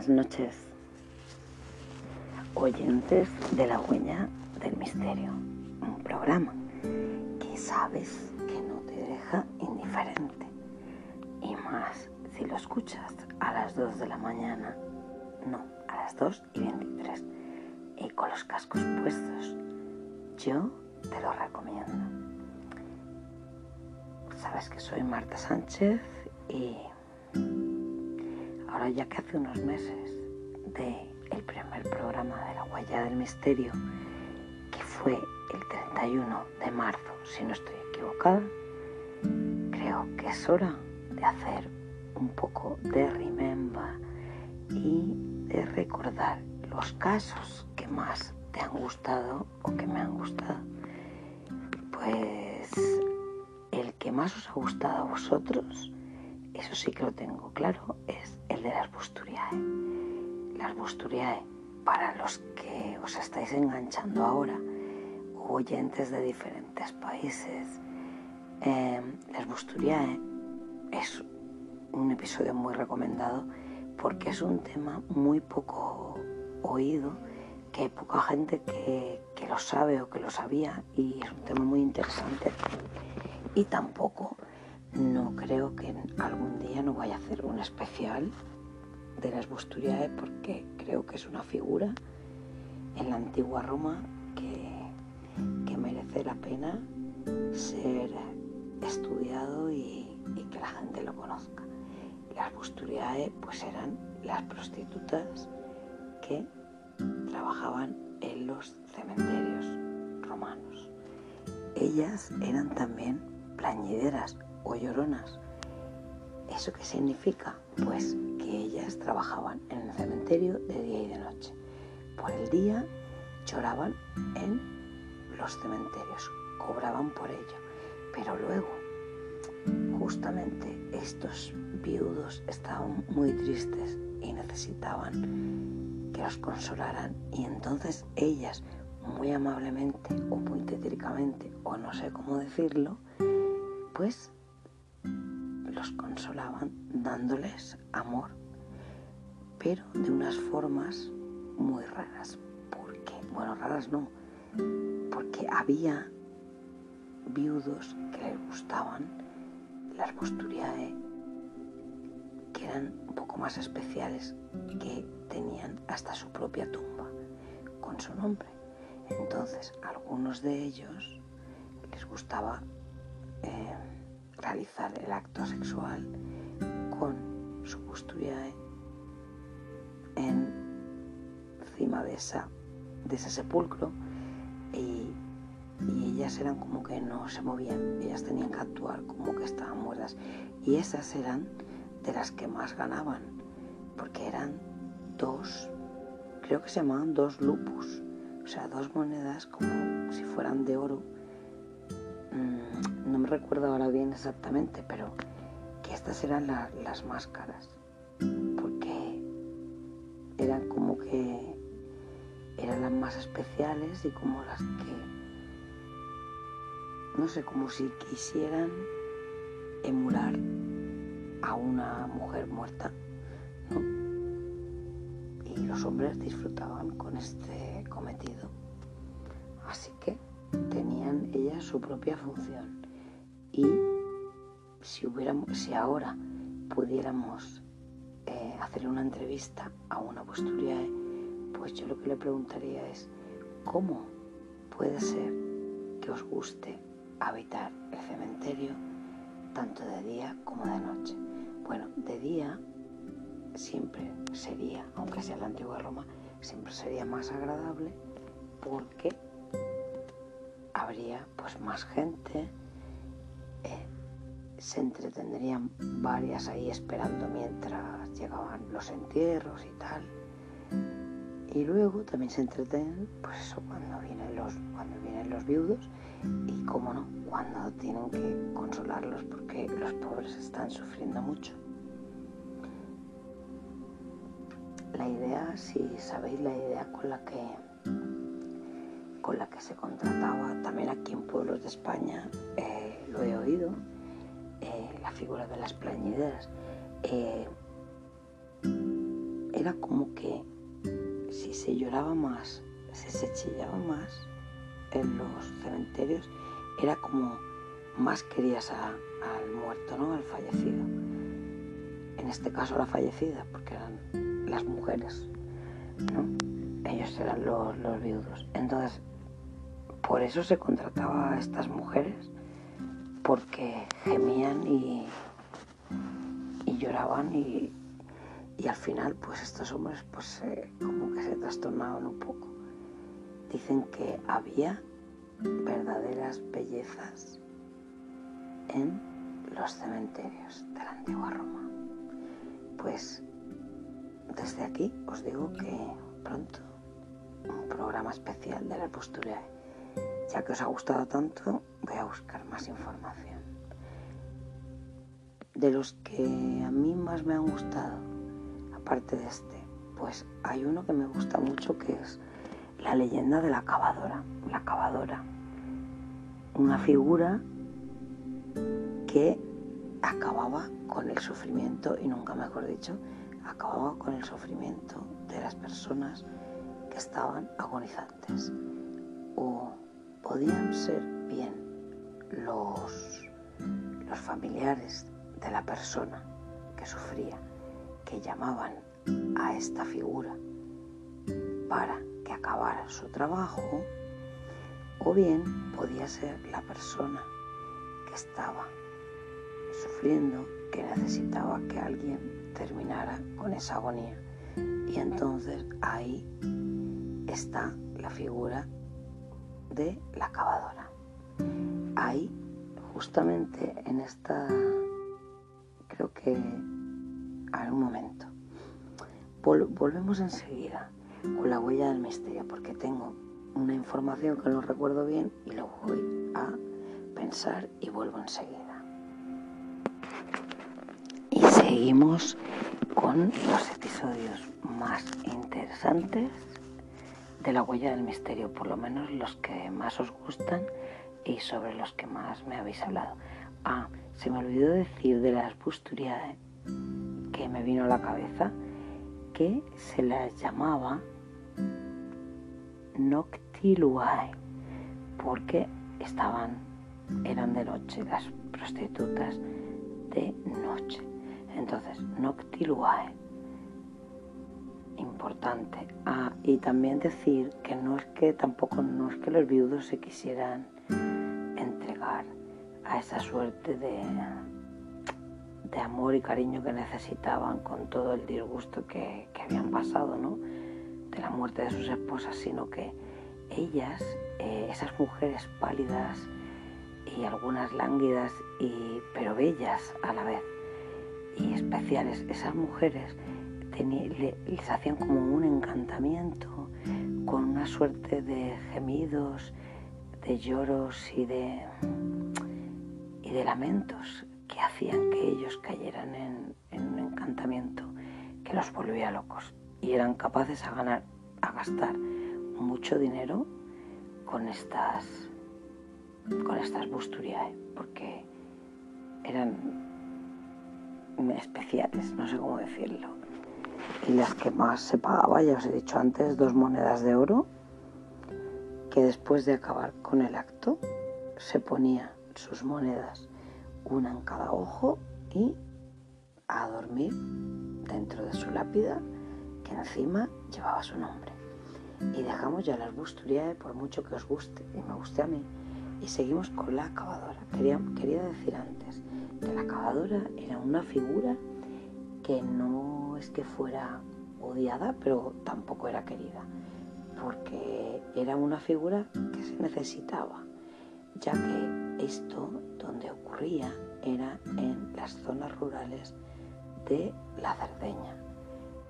Buenas noches, oyentes de la huella del misterio, un programa que sabes que no te deja indiferente y más si lo escuchas a las 2 de la mañana, no, a las 2 y 23 y con los cascos puestos. Yo te lo recomiendo. Sabes que soy Marta Sánchez y ya que hace unos meses de el primer programa de la huella del misterio, que fue el 31 de marzo, si no estoy equivocada, creo que es hora de hacer un poco de remember y de recordar los casos que más te han gustado o que me han gustado. Pues el que más os ha gustado a vosotros, eso sí que lo tengo claro, es el de las Busturiae. Las Busturiae, para los que os estáis enganchando ahora, oyentes de diferentes países, eh, las es un episodio muy recomendado porque es un tema muy poco oído, que hay poca gente que, que, lo sabe o que lo sabía y es un tema muy interesante. Y tampoco no creo que algún día no vaya a hacer un especial de las Busturiae porque creo que es una figura en la antigua Roma que, que merece la pena ser estudiado y, que la gente lo conozca. Las Busturiae pues eran las prostitutas que trabajaban en los cementerios romanos. Ellas eran también plañideras o lloronas. ¿Eso qué significa? Pues que ellas trabajaban en el cementerio de día y de noche. Por el día lloraban en los cementerios, cobraban por ello. Pero luego, justamente estos viudos estaban muy tristes y necesitaban que los consolaran y entonces ellas muy amablemente o muy tétricamente o no sé cómo decirlo, pues los consolaban dándoles amor, pero de unas formas muy raras. Porque, bueno, raras no, porque había viudos que les gustaban las bosturiae, que eran un poco más especiales, que tenían hasta su propia tumba con su nombre. Entonces, a algunos de ellos les gustaba eh, realizar el acto sexual con su busturiae encima de, esa, de ese sepulcro y, y ellas eran como que no se movían, ellas tenían que actuar como que estaban muertas. Y esas eran de las que más ganaban porque eran dos, creo que se llamaban dos lupus, o sea, dos monedas como si fueran de oro no me recuerdo ahora bien exactamente, pero que estas eran la, las máscaras, porque eran como que eran las más especiales y como las que, no sé, como si quisieran emular a una mujer muerta, ¿no? Y los hombres disfrutaban con este cometido. Así que tenían ellas su propia función y si, hubiéramos, si ahora pudiéramos eh, hacer una entrevista a una posturiae, pues yo lo que le preguntaría es, ¿cómo puede ser que os guste habitar el cementerio tanto de día como de noche? Bueno, de día siempre sería, aunque sea la antigua Roma, siempre sería más agradable porque habría pues más gente, eh, se entretendrían varias ahí esperando mientras llegaban los entierros y tal. Y luego también se entretienen, pues eso, cuando vienen los, cuando vienen los viudos y, como no, cuando tienen que consolarlos porque los pobres están sufriendo mucho. La idea, si sabéis la idea con la que con la que se contrataba también aquí en pueblos de España, eh, lo he oído, eh, la figura de las plañideras. Eh, era como que si se lloraba más, si se chillaba más en los cementerios, era como más querías al muerto, ¿no? Al fallecido. En este caso la fallecida, porque eran las mujeres, ¿no? Ellos eran los, los viudos. Entonces, por eso se contrataba a estas mujeres, porque gemían y, y lloraban y, y al final pues estos hombres pues como que se trastornaban un poco. Dicen que había verdaderas bellezas en los cementerios de la antigua Roma. Pues desde aquí os digo que pronto un programa especial de la postura. Ya que os ha gustado tanto, voy a buscar más información. De los que a mí más me han gustado, aparte de este, pues hay uno que me gusta mucho que es la leyenda de la cavadora. La cavadora. Una figura que acababa con el sufrimiento, y nunca mejor dicho, acababa con el sufrimiento de las personas que estaban agonizantes. O podían ser bien los, los familiares de la persona que sufría, que llamaban a esta figura para que acabara su trabajo, o bien podía ser la persona que estaba sufriendo, que necesitaba que alguien terminara con esa agonía. Y entonces ahí está la figura de la cavadora. Ahí, justamente en esta, creo que, a un momento, volvemos enseguida con la huella del misterio, porque tengo una información que no recuerdo bien y lo voy a pensar y vuelvo enseguida. Y seguimos con los episodios más interesantes de la huella del misterio, por lo menos los que más os gustan y sobre los que más me habéis hablado. Ah, se me olvidó decir de las Busturiae que me vino a la cabeza que se las llamaba Noctiluae porque estaban, eran de noche, las prostitutas de noche. Entonces, Noctiluae importante. Ah, y también decir que no es que tampoco no es que los viudos se quisieran entregar a esa suerte de, de amor y cariño que necesitaban con todo el disgusto que, habían pasado, ¿no? De la muerte de sus esposas, sino que ellas, eh, esas mujeres pálidas y algunas lánguidas, y, pero bellas a la vez y especiales, esas mujeres les hacían como un encantamiento con una suerte de gemidos, de lloros y de, y de lamentos que hacían que ellos cayeran en, un encantamiento que los volvía locos. Y eran capaces a ganar, a gastar mucho dinero con estas con estas busturiae porque eran especiales, no sé cómo decirlo y las que más se pagaba, ya os he dicho antes, dos monedas de oro, que después de acabar con el acto se ponía sus monedas, una en cada ojo y a dormir dentro de su lápida que encima llevaba su nombre. Y dejamos ya las busturiae por mucho que os guste y me guste a mí. Y seguimos con la acabadora. Quería, quería decir antes que la acabadora era una figura que no es que fuera odiada, pero tampoco era querida, porque era una figura que se necesitaba, ya que esto donde ocurría era en las zonas rurales de la Cerdeña.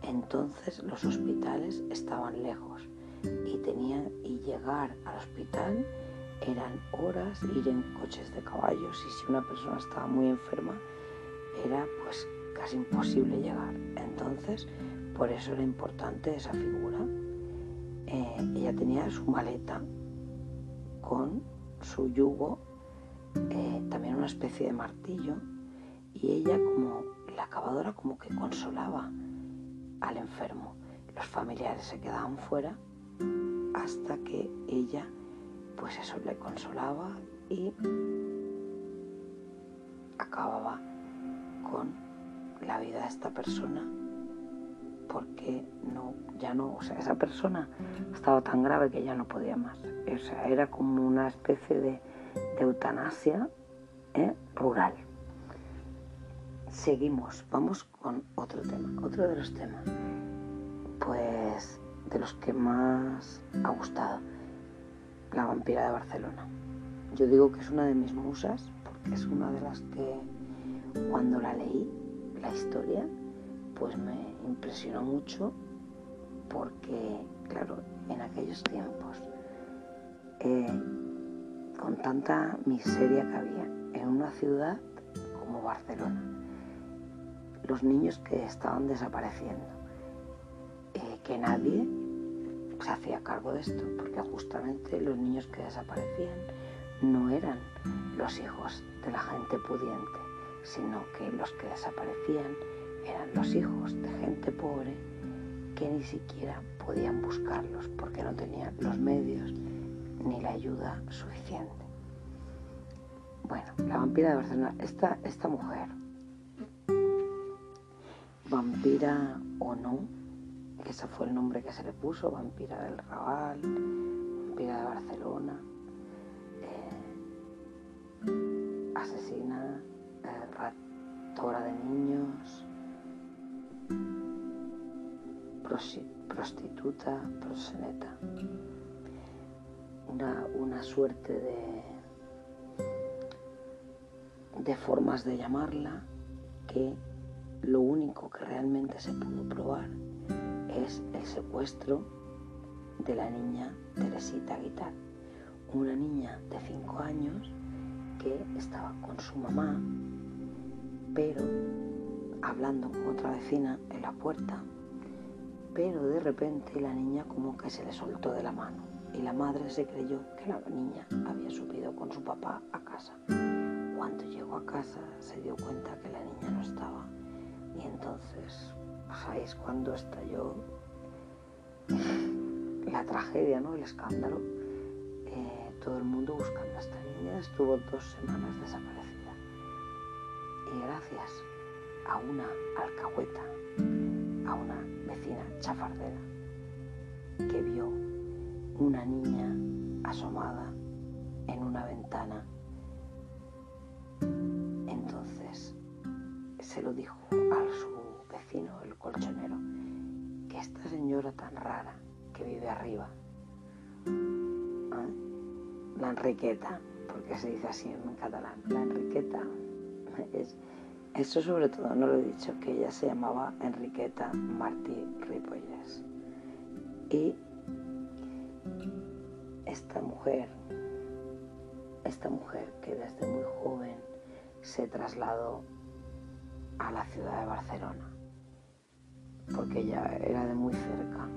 Entonces los hospitales estaban lejos y tenían y llegar al hospital eran horas ir en coches de caballos y si una persona estaba muy enferma era pues casi imposible llegar. Entonces, por eso era importante esa figura. Eh, ella tenía su maleta con su yugo, eh, también una especie de martillo, y ella como la acabadora como que consolaba al enfermo. Los familiares se quedaban fuera hasta que ella, pues eso, le consolaba y acababa con la vida de esta persona porque no, ya no, o sea, esa persona estaba tan grave que ya no podía más. O sea, era como una especie de, eutanasia ¿eh? rural. Seguimos, vamos con otro tema, otro de los temas, pues de los que más ha gustado, la vampira de Barcelona. Yo digo que es una de mis musas porque es una de las que cuando la leí, la historia, pues me impresionó mucho porque, claro, en aquellos tiempos, eh, con tanta miseria que había en una ciudad como Barcelona, los niños que estaban desapareciendo, eh, que nadie se hacía cargo de esto, porque justamente los niños que desaparecían no eran los hijos de la gente pudiente, sino que los que desaparecían eran los hijos de gente pobre que ni siquiera podían buscarlos porque no tenían los medios ni la ayuda suficiente. Bueno, la vampira de Barcelona, esta, esta mujer, vampira o no, que ese fue el nombre que se le puso, vampira del Raval, vampira de Barcelona, eh, asesina, raptora de niños, prostituta, proseneta. Una, una suerte de, de formas de llamarla que lo único que realmente se pudo probar es el secuestro de la niña Teresita Guitar, una niña de 5 años que estaba con su mamá, pero hablando con otra vecina en la puerta, pero de repente la niña como que se le soltó de la mano y la madre se creyó que la niña había subido con su papá a casa. Cuando llegó a casa se dio cuenta que la niña no estaba y entonces, ¿sabéis cuando estalló la tragedia, ¿no? el escándalo? Eh, todo el mundo buscando a esta niña estuvo dos semanas desaparecida y gracias a una alcahueta, a una vecina chafardera, que vio una niña asomada en una ventana. Entonces se lo dijo a su vecino, el colchonero, que esta señora tan rara que vive arriba, ¿eh? la Enriqueta, porque se dice así en catalán, la Enriqueta eso sobre todo no lo he dicho, que ella se llamaba Enriqueta Martí Ripolles. Y esta mujer, esta mujer que desde muy joven se trasladó a la ciudad de Barcelona, porque ella era de muy cerca.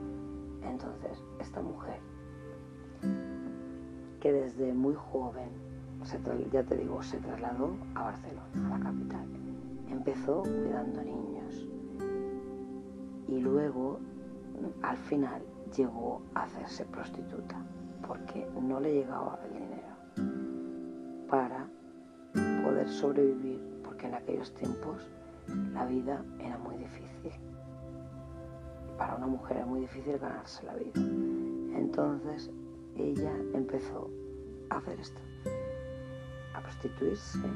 Entonces, esta mujer, que desde muy joven, ya te digo, se trasladó a Barcelona, a la capital empezó cuidando niños y luego al final llegó a hacerse prostituta porque no le llegaba el dinero para poder sobrevivir porque en aquellos tiempos la vida era muy difícil. Para una mujer era muy difícil ganarse la vida. Entonces ella empezó a hacer esto, a prostituirse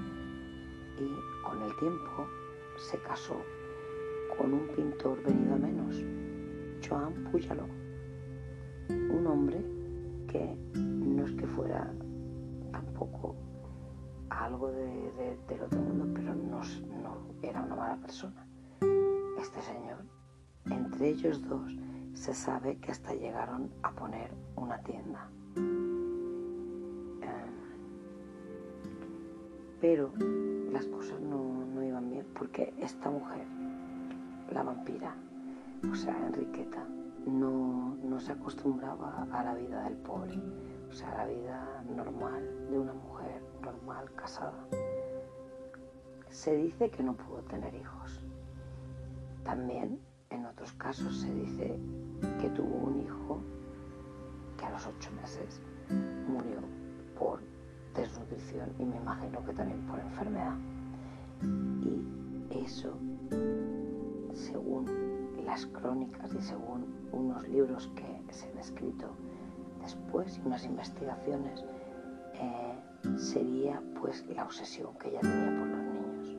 y con el tiempo se casó con un pintor venido a menos, Joan Puyaló, un hombre que no es que fuera tampoco algo de, del otro mundo, pero no, no era una mala persona. Este señor, entre ellos dos, se sabe que hasta llegaron a poner una tienda. Pero las cosas no, iban bien porque esta mujer, la vampira, o sea, Enriqueta, no, no se acostumbraba a la vida del pobre, o sea, a la vida normal de una mujer normal, casada. Se dice que no pudo tener hijos. También en otros casos se dice que tuvo un hijo que a los ocho meses murió por desnutrición y me imagino que también por enfermedad. Y eso, según las crónicas y según unos libros que se han escrito después y unas investigaciones, eh, sería pues la obsesión que ella tenía por los niños.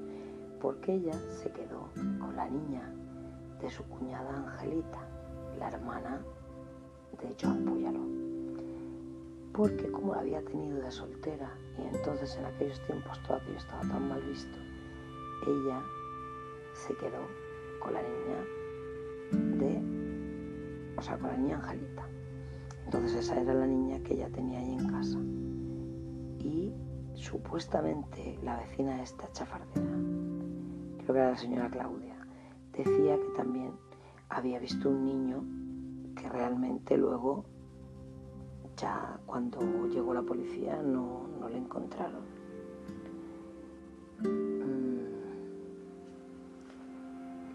Porque ella se quedó con la niña de su cuñada Angelita, la hermana de John Puyalo. Porque como la había tenido de soltera y entonces en aquellos tiempos todo aquello estaba tan mal visto, ella se quedó con la niña de, o sea, con la niña Angelita. Entonces esa era la niña que ella tenía ahí en casa. Y supuestamente la vecina esta chafardera, creo que era la señora Claudia, decía que también había visto un niño que realmente luego, ya cuando llegó la policía, no, no le encontraron. Mm.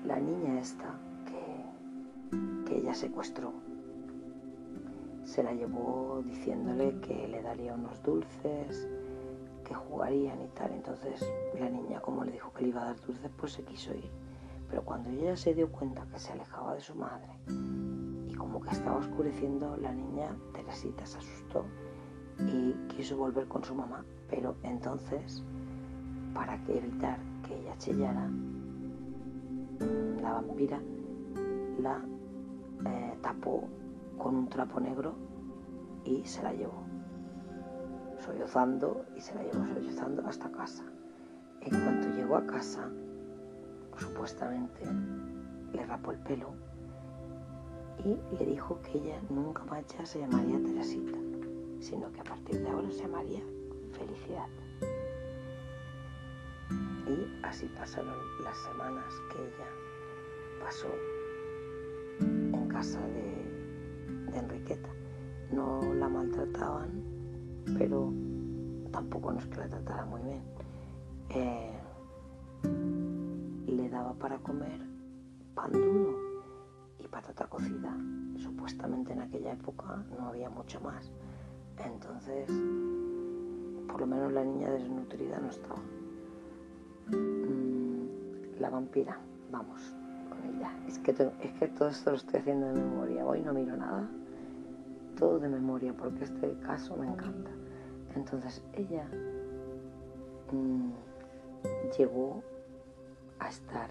La niña esta que, que ella secuestró, se la llevó diciéndole que le daría unos dulces, que jugarían y tal. Entonces la niña, como le dijo que le iba a dar dulces, pues se quiso ir. Pero cuando ella se dio cuenta que se alejaba de su madre que estaba oscureciendo, la niña Teresita se asustó y quiso volver con su mamá. Pero entonces, para evitar que ella chillara, la vampira la eh, tapó con un trapo negro y se la llevó, sollozando y se la llevó sollozando hasta casa. En cuanto llegó a casa, supuestamente le rapó el pelo y le dijo que ella nunca más ya se llamaría Teresita, sino que a partir de ahora se llamaría Felicidad. Y así pasaron las semanas que ella pasó en casa de, Enriqueta. No la maltrataban, pero tampoco no es que la tratara muy bien. Eh, le daba para comer pan duro patata cocida. Supuestamente en aquella época no había mucho más. Entonces, por lo menos la niña desnutrida no estaba. Mm, la vampira, vamos con ella. Es que, es que todo esto lo estoy haciendo de memoria. Hoy no miro nada. Todo de memoria porque este caso me encanta. Entonces ella mmm, llegó a estar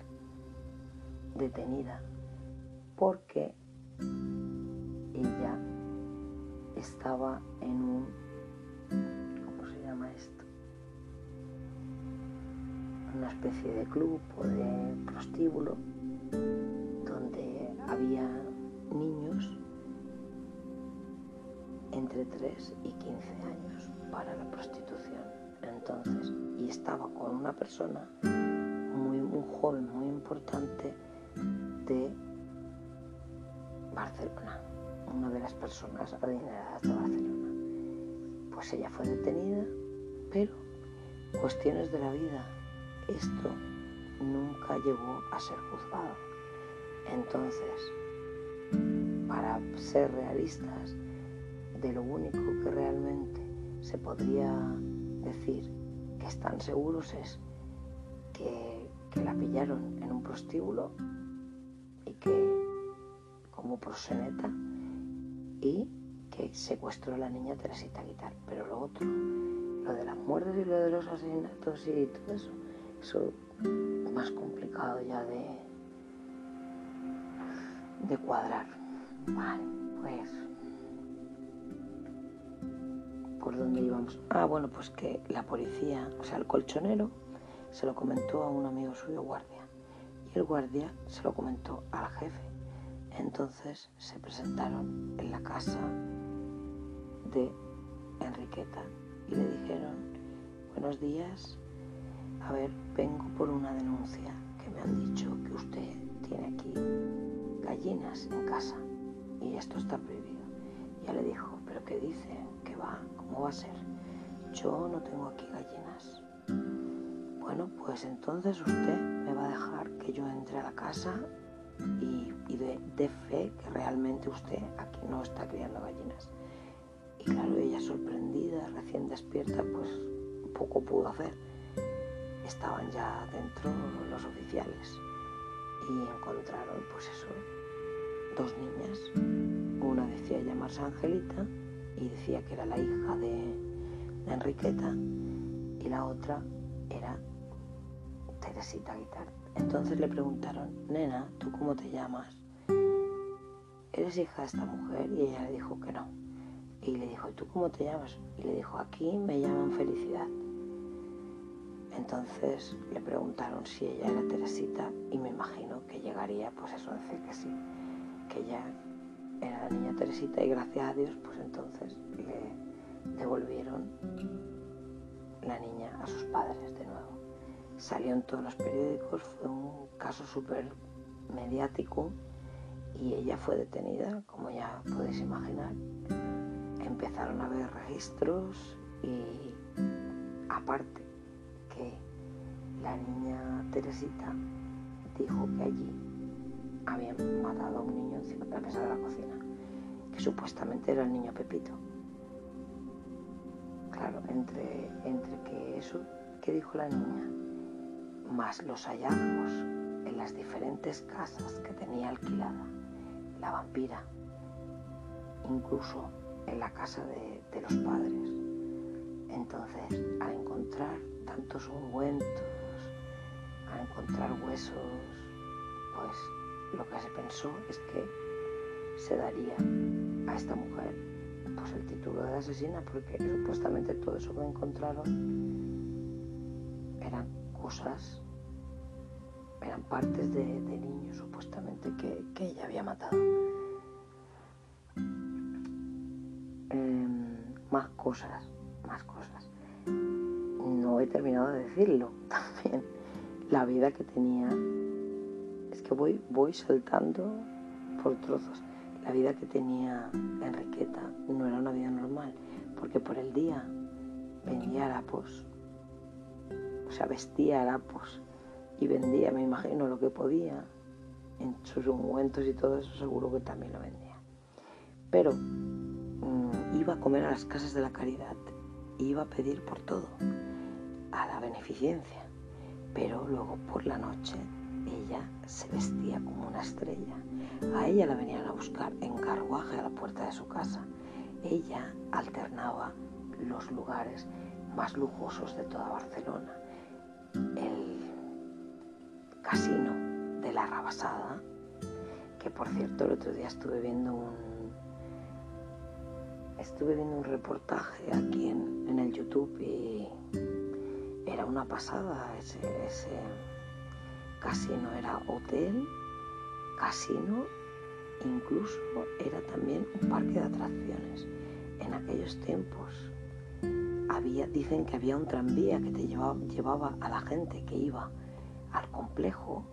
detenida porque ella estaba en un, ¿cómo se llama esto? Una especie de club o de prostíbulo donde había niños entre 3 y 15 años para la prostitución. Entonces, y estaba con una persona un joven muy importante de Barcelona, una de las personas adineradas de Barcelona. Pues ella fue detenida, pero cuestiones de la vida, esto nunca llegó a ser juzgado. Entonces, para ser realistas, de lo único que realmente se podría decir que están seguros es que que la pillaron en un prostíbulo y que como proseneta y que secuestró a la niña Teresita tal. Pero lo otro, lo de las muertes y lo de los asesinatos y todo eso, eso es más complicado ya de, de cuadrar. Vale, pues por dónde íbamos. Ah, bueno, pues que la policía, o sea, el colchonero, se lo comentó a un amigo suyo guardia y el guardia se lo comentó al jefe. Entonces se presentaron en la casa de Enriqueta y le dijeron, buenos días, a ver, vengo por una denuncia que me han dicho que usted tiene aquí gallinas en casa y esto está prohibido. Ya le dijo, pero ¿qué dice? ¿Qué va? ¿Cómo va a ser? Yo no tengo aquí gallinas. Bueno, pues entonces usted me va a dejar que yo entre a la casa y, de, fe que realmente usted aquí no está criando gallinas. Y claro, ella sorprendida, recién despierta, pues poco pudo hacer. Estaban ya dentro los oficiales y encontraron, pues eso, dos niñas. Una decía llamarse Angelita y decía que era la hija de, Enriqueta y la otra era Teresita Guitar. Entonces le preguntaron, nena, ¿tú cómo te llamas? ¿Eres hija de esta mujer? Y ella le dijo que no. Y le dijo, ¿y tú cómo te llamas? Y le dijo, aquí me llaman Felicidad. Entonces le preguntaron si ella era Teresita y me imagino que llegaría pues eso a decir que sí, que ella era la niña Teresita y gracias a Dios pues entonces le devolvieron la niña a sus padres de nuevo. Salió en todos los periódicos, fue un caso súper mediático y ella fue detenida, como ya podéis imaginar. Empezaron a haber registros y aparte que la niña Teresita dijo que allí habían matado a un niño encima de la mesa de la cocina, que supuestamente era el niño Pepito. Claro, entre, entre que eso que dijo la niña, más los hallazgos en las diferentes casas que tenía alquilada la vampira, incluso en la casa de, los padres. Entonces, al encontrar tantos ungüentos, al encontrar huesos, pues lo que se pensó es que se daría a esta mujer pues el título de asesina porque supuestamente todo eso que encontraron cosas, eran partes de, niños supuestamente que, ella había matado. Em, más cosas, más cosas. No he terminado de decirlo también. La vida que tenía que voy, voy saltando por trozos. La vida que tenía Enriqueta no era una vida normal, porque por el día vendía harapos, o sea, vestía harapos y vendía, me imagino, lo que podía, en sus ungüentos y todo eso seguro que también lo vendía. Pero mm, iba a comer a las casas de la caridad, iba a pedir por todo, a la beneficencia, pero luego por la noche ella se vestía como una estrella. A ella la venían a buscar en carruaje a la puerta de su casa. Ella alternaba los lugares más lujosos de toda Barcelona. El casino de la Rabasada, que por cierto el otro día estuve viendo un estuve viendo un reportaje aquí en, en el YouTube y era una pasada ese, ese casino era hotel, casino, incluso era también un parque de atracciones. En aquellos tiempos dicen que había un tranvía que te llevaba, a la gente que iba al complejo,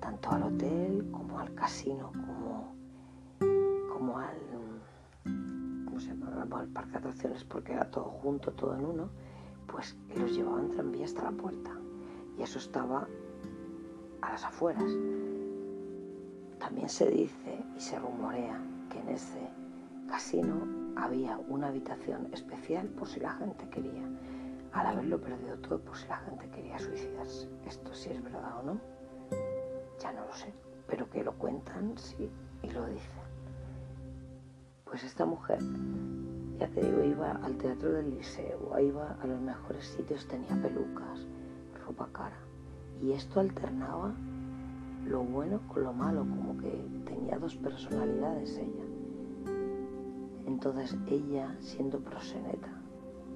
tanto al hotel como al casino, como, como al, ¿cómo se al parque de atracciones, porque era todo junto, todo en uno, pues los llevaban tranvía hasta la puerta. Y eso estaba a las afueras. También se dice y se rumorea que en ese casino había una habitación especial por si la gente quería, al haberlo perdido todo, por si la gente quería suicidarse. Esto sí es verdad o no, ya no lo sé, pero que lo cuentan, sí, y lo dicen. Pues esta mujer, ya te digo, iba al teatro del liceo, iba a los mejores sitios, tenía pelucas, ropa cara y esto alternaba lo bueno con lo malo, como que tenía dos personalidades ella. Entonces ella, siendo proseneta,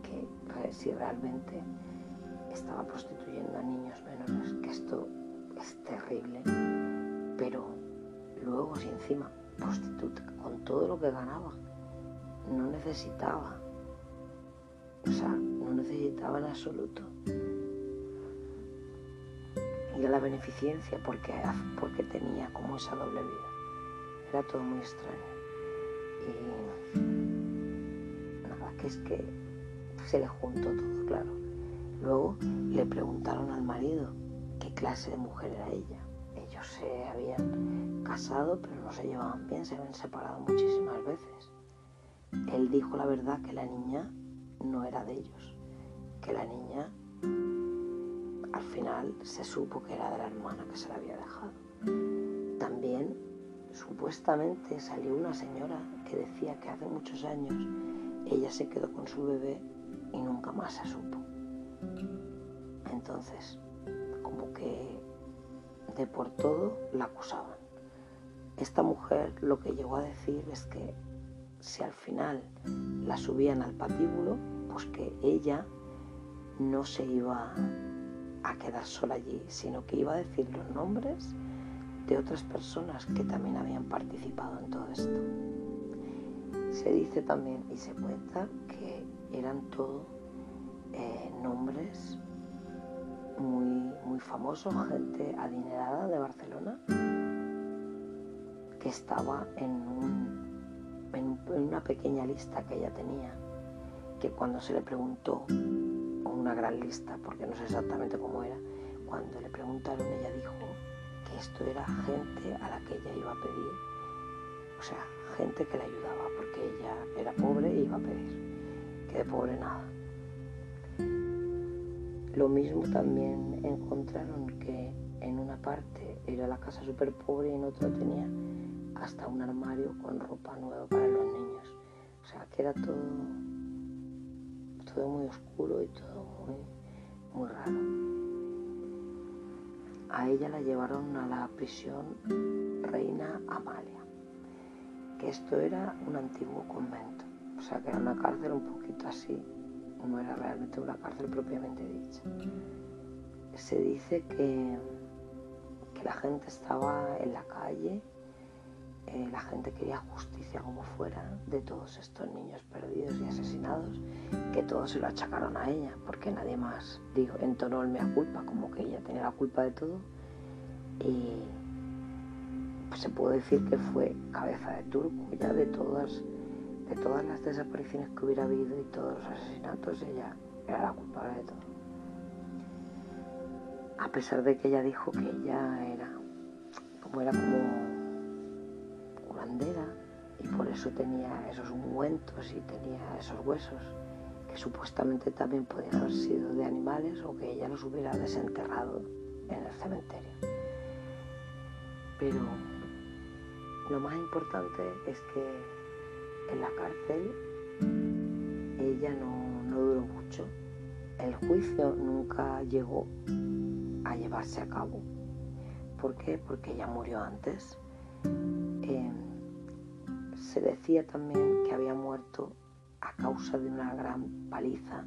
que si realmente estaba prostituyendo a niños menores, que esto es terrible, pero luego si encima prostituta, con todo lo que ganaba, no necesitaba, o sea, no necesitaba en absoluto y a la beneficencia porque, porque tenía como esa doble vida. Era todo muy extraño. Y nada, que es que se le juntó todo, claro. Luego le preguntaron al marido qué clase de mujer era ella. ellos se habían casado, pero no se llevaban bien, se habían separado muchísimas veces. Él dijo la verdad que la niña no era de ellos, que la niña al final se supo que era de la hermana que se la había dejado. También supuestamente salió una señora que decía que hace muchos años ella se quedó con su bebé y nunca más se supo. Entonces, como que de por todo la acusaban. Esta mujer lo que llegó a decir es que si al final la subían al patíbulo, pues que ella no se iba a quedar sola allí, sino que iba a decir los nombres de otras personas que también habían participado en todo esto. Se dice también y se cuenta que eran todo eh, nombres muy, muy famosos, gente adinerada de Barcelona, que estaba en, en, una pequeña lista que ella tenía, que cuando se le preguntó, o una gran lista, porque no sé exactamente cómo era, cuando le preguntaron ella dijo esto era gente a la que ella iba a pedir, o sea, gente que le ayudaba, porque ella era pobre e iba a pedir, que de pobre nada. Lo mismo también encontraron que en una parte era la casa súper pobre y en otra tenía hasta un armario con ropa nueva para los niños. O sea que era todo, todo muy oscuro y todo muy, muy raro. A ella la llevaron a la prisión Reina Amalia, que esto era un antiguo convento. O sea que era una cárcel un poquito así no era realmente una cárcel propiamente dicha. Se dice que, que la gente estaba en la calle, eh, la gente quería justicia como fuera de todos estos niños perdidos y asesinados, que todos se lo achacaron a ella, porque nadie más dijo, entonó el mea culpa, como que ella tenía la culpa de todo. Y pues se puede decir que fue cabeza de turco ya de todas de todas las desapariciones que hubiera habido y todos los asesinatos, ella era la culpable de todo. A pesar de que ella dijo que ella era, como era como curandera y por eso tenía esos ungüentos y tenía esos huesos que supuestamente también podían haber sido de animales o que ella los hubiera desenterrado en el cementerio. Pero lo más importante es que en la cárcel ella no, duró mucho. El juicio nunca llegó a llevarse a cabo. ¿Por qué? Porque ella murió antes. Em, se decía también que había muerto a causa de una gran paliza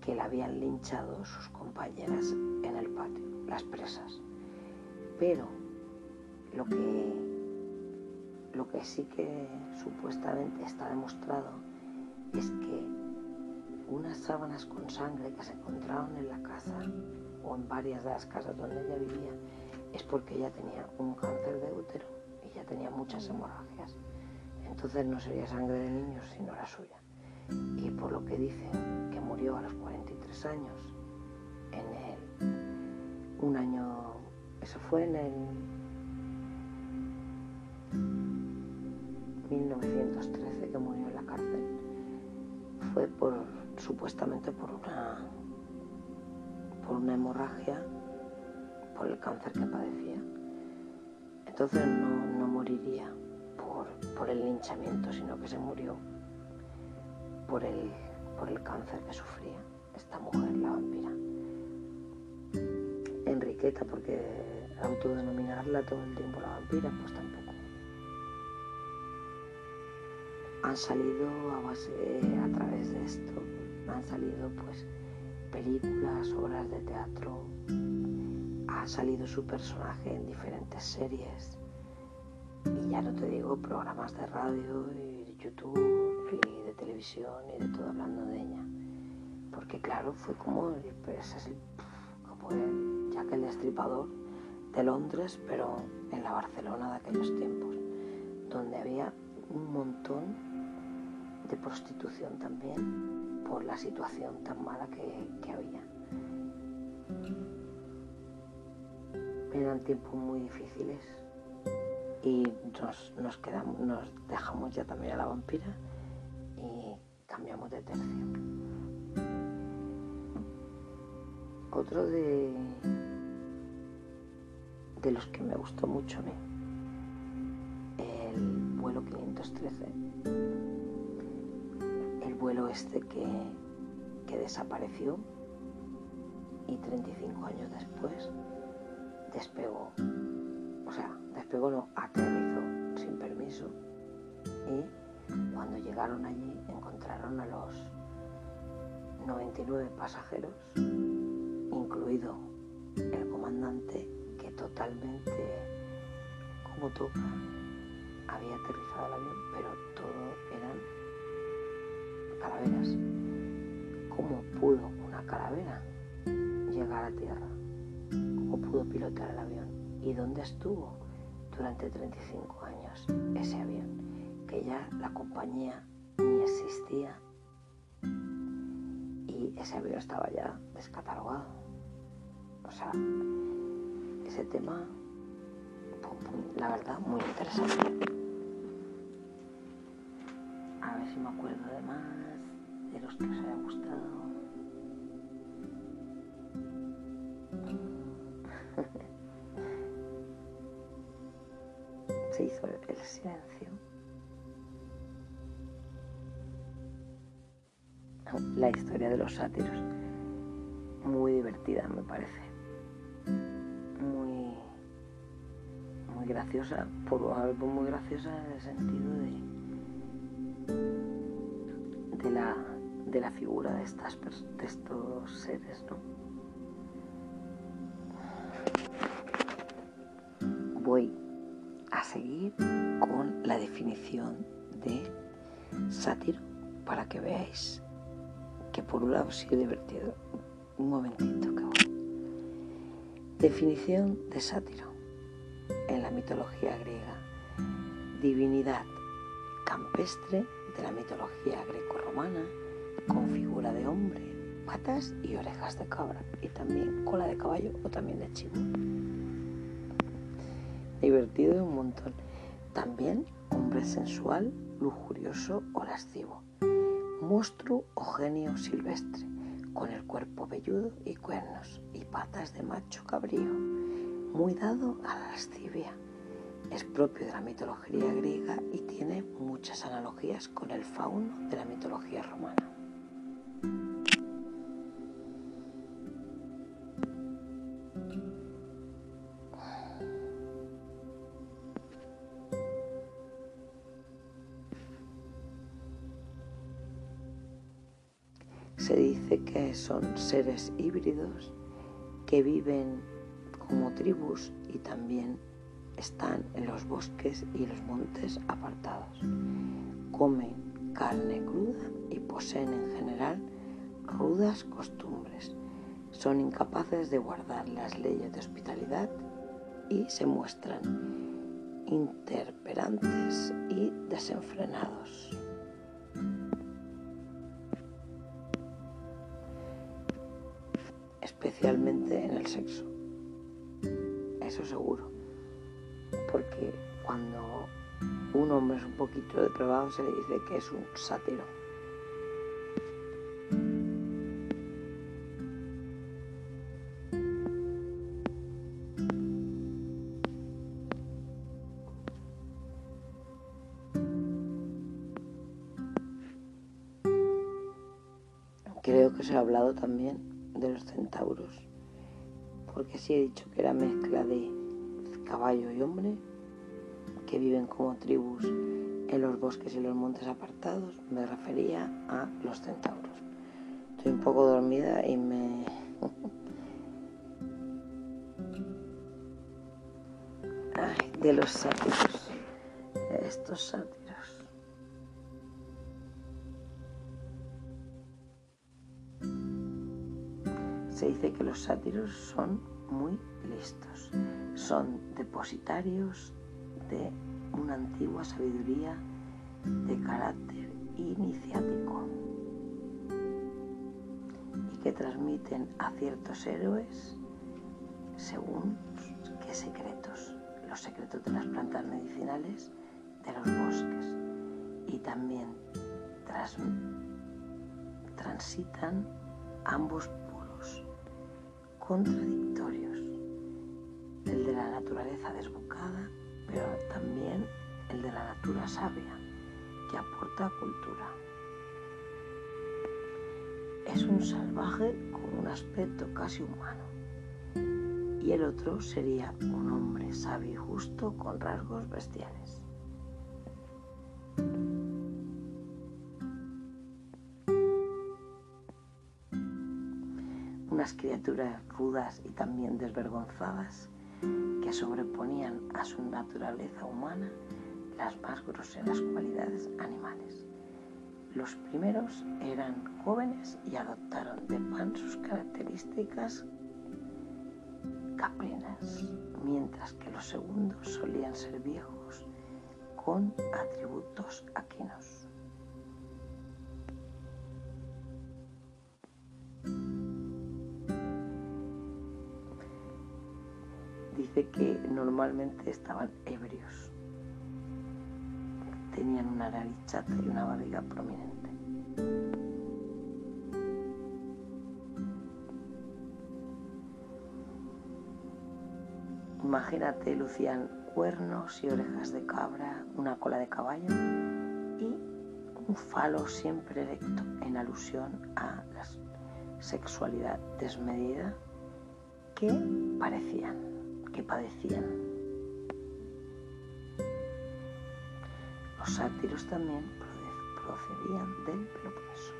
que la habían linchado sus compañeras en el patio, las presas. Pero lo que lo que sí que supuestamente está demostrado es que unas sábanas con sangre que se encontraron en la casa o en varias de las casas donde ella vivía es porque ella tenía un cáncer de útero y ya tenía muchas hemorragias. Entonces no sería sangre de niños sino la suya. Y por lo que dicen que murió a los 43 años, en el, un año, eso fue en el 1913 que murió en la cárcel. Fue por supuestamente por una por una hemorragia por el cáncer que padecía. Entonces no, moriría por, el linchamiento sino que se murió por el, por el cáncer que sufría esta mujer la vampira. Enriqueta porque autodenominarla todo el tiempo la vampira pues tampoco. Han salido a, a través de esto, han salido pues películas, obras de teatro, ha salido su personaje en diferentes series y ya no te digo programas de radio y de YouTube y de televisión y de todo hablando de ella. Porque claro, fue como, pues, como el Jack el Destripador de Londres, pero en la Barcelona de aquellos tiempos, donde había un montón de prostitución también por la situación tan mala que, había. Eran tiempos muy difíciles y nos, nos, quedamos, nos dejamos ya también a la vampira y cambiamos de tercio. Otro de, de los que me gustó mucho a mí, el vuelo 513, el vuelo este que, que desapareció y 35 años después despegó. O sea, despegó no, aterrizó sin permiso y cuando llegaron allí encontraron a los 99 pasajeros, incluido el comandante que totalmente como toca había aterrizado el avión, pero todo eran calaveras. ¿Cómo pudo una calavera llegar a tierra? ¿Cómo pudo pilotar el avión? ¿Y dónde estuvo durante 35 años ese avión? Que ya la compañía ni existía y ese avión estaba ya descatalogado. O sea, ese tema, la verdad, muy interesante. A ver si me acuerdo de más, de los que os haya gustado. Se hizo el silencio. La historia de los sátiros. Muy divertida, me parece. Muy, muy graciosa, por muy graciosa en el sentido de, de, la, de la figura de, estas, de estos seres, ¿no? Seguir con la definición de sátiro para que veáis que por un lado sigue divertido. Un momentito que. Definición de sátiro. En la mitología griega, divinidad campestre de la mitología greco-romana con figura de hombre, patas y orejas de cabra y también cola de caballo o también de chivo divertido un montón. También hombre sensual, lujurioso o lascivo. Monstruo o genio silvestre, con el cuerpo velludo y cuernos y patas de macho cabrío, muy dado a la lascivia. Es propio de la mitología griega y tiene muchas analogías con el fauno de la mitología romana. Son seres híbridos que viven como tribus y también están en los bosques y los montes apartados. Comen carne cruda y poseen en general rudas costumbres. Son incapaces de guardar las leyes de hospitalidad y se muestran interperantes y desenfrenados. Especialmente en el sexo. Eso seguro. Porque cuando un hombre es un poquito depravado se le dice que es un sátiro. Creo que se ha hablado también centauros, porque si he dicho que era mezcla de caballo y hombre, que viven como tribus en los bosques y los montes apartados, me refería a los centauros. Estoy un poco dormida y me... Ay, de los sátiros, estos sátiros. Que los sátiros son muy listos, son depositarios de una antigua sabiduría de carácter iniciático y que transmiten a ciertos héroes según qué secretos, los secretos de las plantas medicinales, de los bosques. Y también transitan ambos contradictorios, el de la naturaleza desbocada, pero también el de la natura sabia, que aporta cultura. Es un salvaje con un aspecto casi humano, y el otro sería un hombre sabio y justo con rasgos bestiales. Criaturas rudas y también desvergonzadas que sobreponían a su naturaleza humana las más groseras cualidades animales. Los primeros eran jóvenes y adoptaron de pan sus características caprinas, mientras que los segundos solían ser viejos con atributos aquinos. Dice que normalmente estaban ebrios. Tenían una nariz chata y una barriga prominente. Imagínate, lucían cuernos y orejas de cabra, una cola de caballo y un falo siempre erecto en alusión a la sexualidad desmedida que parecían que padecían. Los sátiros también procedían del Peloponeso.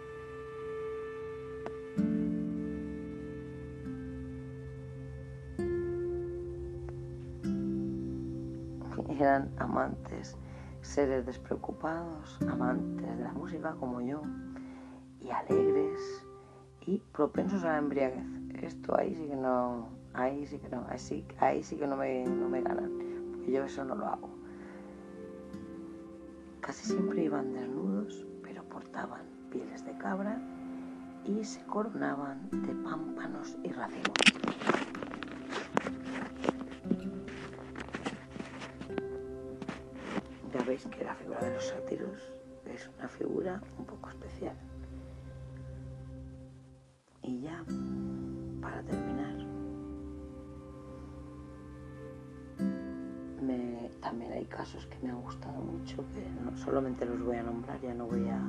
Eran amantes, seres despreocupados, amantes de la música como yo, y alegres y propensos a la embriaguez. Esto ahí sí que no, Ahí sí que no, ahí sí, ahí sí que no me, no me ganan, porque yo eso no lo hago. Casi siempre iban desnudos, pero portaban pieles de cabra y se coronaban de pámpanos y racimos. Ya veis que la figura de los sátiros es una figura un poco especial. Y ya, para terminar, también hay casos que me han gustado mucho, que solamente los voy a nombrar, ya no voy a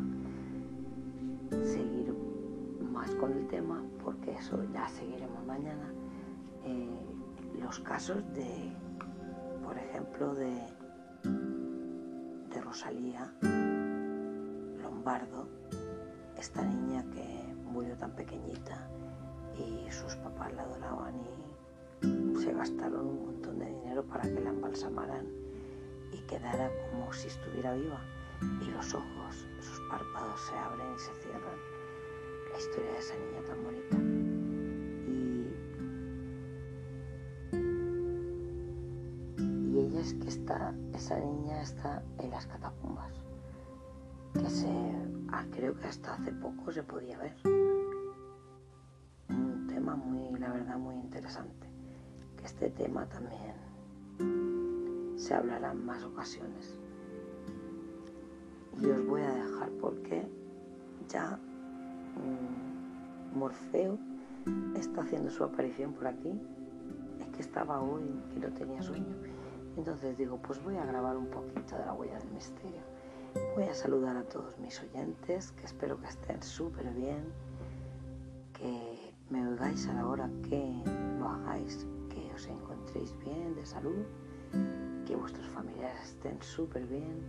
seguir más con el tema, porque eso ya seguiremos mañana. Eh, los casos de, por ejemplo, de, de Rosalía Lombardo, esta niña que murió tan pequeñita y sus papás la adoraban y se gastaron un montón de dinero para que la embalsamaran y quedara como si estuviera viva y los ojos, sus párpados se abren y se cierran. La historia de esa niña tan bonita. Y, ella es que está, esa niña está en las catacumbas, que se, ah, creo que hasta hace poco se podía ver. Un tema muy, la verdad, muy interesante. Que este tema también se hablará en más ocasiones. Y os voy a dejar porque ya mm, Morfeo está haciendo su aparición por aquí. Es que estaba hoy y no tenía sueño. Entonces digo, pues voy a grabar un poquito de la huella del misterio. Voy a saludar a todos mis oyentes, que espero que estén súper bien, que me oigáis a la hora que lo hagáis, que os encontréis bien de salud que vuestros familiares estén súper bien,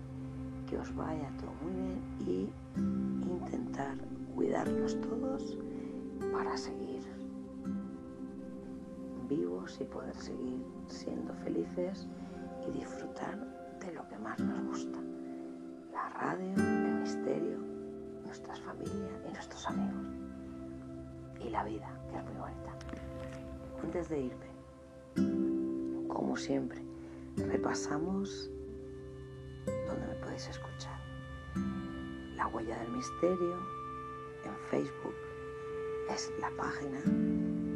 que os vaya todo muy bien y intentar cuidarnos todos para seguir vivos y poder seguir siendo felices y disfrutar de lo que más nos gusta. La radio, el misterio, nuestras familias y nuestros amigos. Y la vida, que es muy bonita. Antes de irme, como siempre, repasamos donde me podéis escuchar. La huella del misterio en Facebook es la página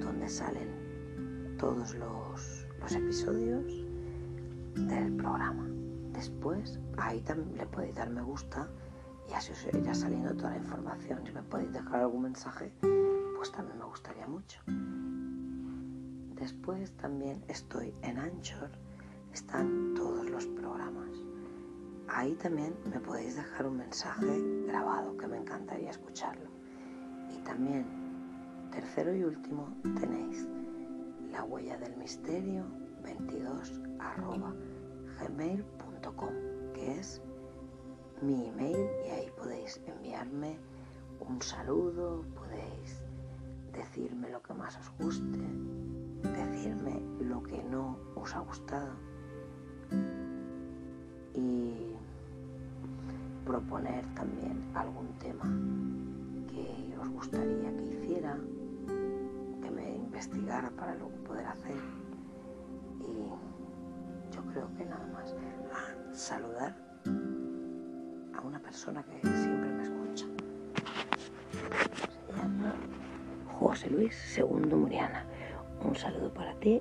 donde salen todos los los episodios del programa. Después, ahí también le podéis dar me gusta y así os irá saliendo toda la información. Si me podéis dejar algún mensaje, pues también me gustaría mucho. Después también estoy en Anchor, están todos los programas. Ahí también me podéis dejar un mensaje grabado, que me encantaría escucharlo. Y también, tercero y último, tenéis la huella del misterio 22 arroba gmail.com, que es mi email y ahí podéis enviarme un saludo, podéis decirme lo que más os guste, decirme lo que no os ha gustado y proponer también algún tema que os gustaría que hiciera, que me investigara para luego poder hacer. Y yo creo que nada más. Saludar a una persona que siempre me escucha. Se llama José Luis Segundo Muriana. Un saludo para ti